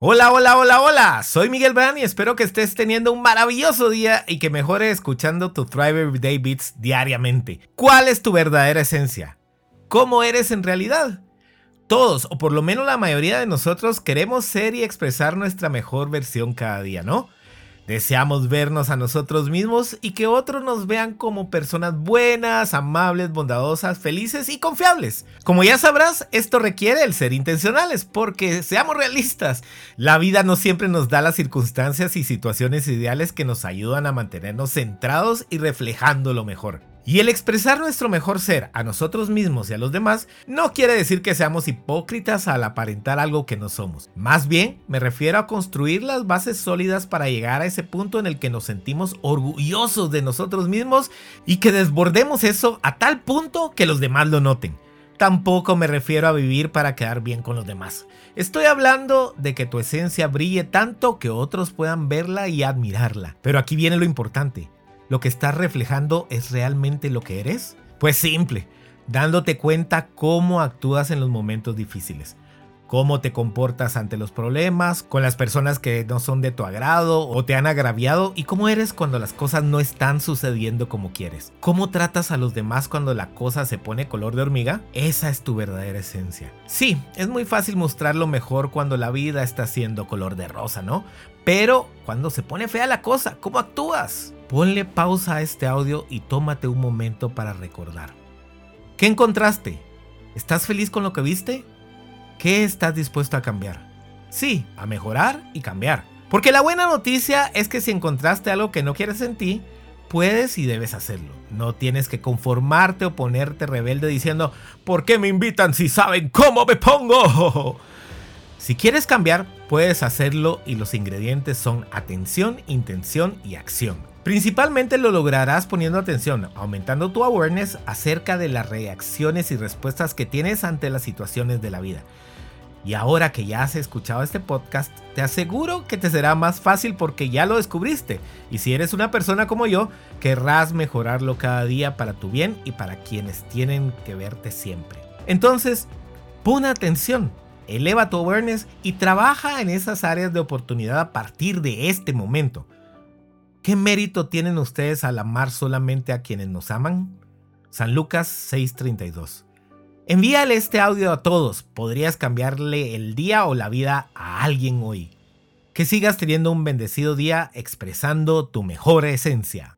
Hola, hola, hola, hola. Soy Miguel Brand y espero que estés teniendo un maravilloso día y que mejore escuchando tu Thrive Everyday Beats diariamente. ¿Cuál es tu verdadera esencia? ¿Cómo eres en realidad? Todos, o por lo menos la mayoría de nosotros, queremos ser y expresar nuestra mejor versión cada día, ¿no? Deseamos vernos a nosotros mismos y que otros nos vean como personas buenas, amables, bondadosas, felices y confiables. Como ya sabrás, esto requiere el ser intencionales, porque seamos realistas, la vida no siempre nos da las circunstancias y situaciones ideales que nos ayudan a mantenernos centrados y reflejando lo mejor. Y el expresar nuestro mejor ser a nosotros mismos y a los demás no quiere decir que seamos hipócritas al aparentar algo que no somos. Más bien, me refiero a construir las bases sólidas para llegar a ese punto en el que nos sentimos orgullosos de nosotros mismos y que desbordemos eso a tal punto que los demás lo noten. Tampoco me refiero a vivir para quedar bien con los demás. Estoy hablando de que tu esencia brille tanto que otros puedan verla y admirarla. Pero aquí viene lo importante lo que estás reflejando es realmente lo que eres? Pues simple, dándote cuenta cómo actúas en los momentos difíciles, cómo te comportas ante los problemas, con las personas que no son de tu agrado o te han agraviado y cómo eres cuando las cosas no están sucediendo como quieres. Cómo tratas a los demás cuando la cosa se pone color de hormiga. Esa es tu verdadera esencia. Sí, es muy fácil mostrar lo mejor cuando la vida está siendo color de rosa, ¿no? Pero cuando se pone fea la cosa, ¿cómo actúas? Ponle pausa a este audio y tómate un momento para recordar. ¿Qué encontraste? ¿Estás feliz con lo que viste? ¿Qué estás dispuesto a cambiar? Sí, a mejorar y cambiar. Porque la buena noticia es que si encontraste algo que no quieres en ti, puedes y debes hacerlo. No tienes que conformarte o ponerte rebelde diciendo, ¿por qué me invitan si saben cómo me pongo? Si quieres cambiar, puedes hacerlo y los ingredientes son atención, intención y acción. Principalmente lo lograrás poniendo atención, aumentando tu awareness acerca de las reacciones y respuestas que tienes ante las situaciones de la vida. Y ahora que ya has escuchado este podcast, te aseguro que te será más fácil porque ya lo descubriste. Y si eres una persona como yo, querrás mejorarlo cada día para tu bien y para quienes tienen que verte siempre. Entonces, pon atención, eleva tu awareness y trabaja en esas áreas de oportunidad a partir de este momento. ¿Qué mérito tienen ustedes al amar solamente a quienes nos aman? San Lucas 6:32. Envíale este audio a todos. Podrías cambiarle el día o la vida a alguien hoy. Que sigas teniendo un bendecido día expresando tu mejor esencia.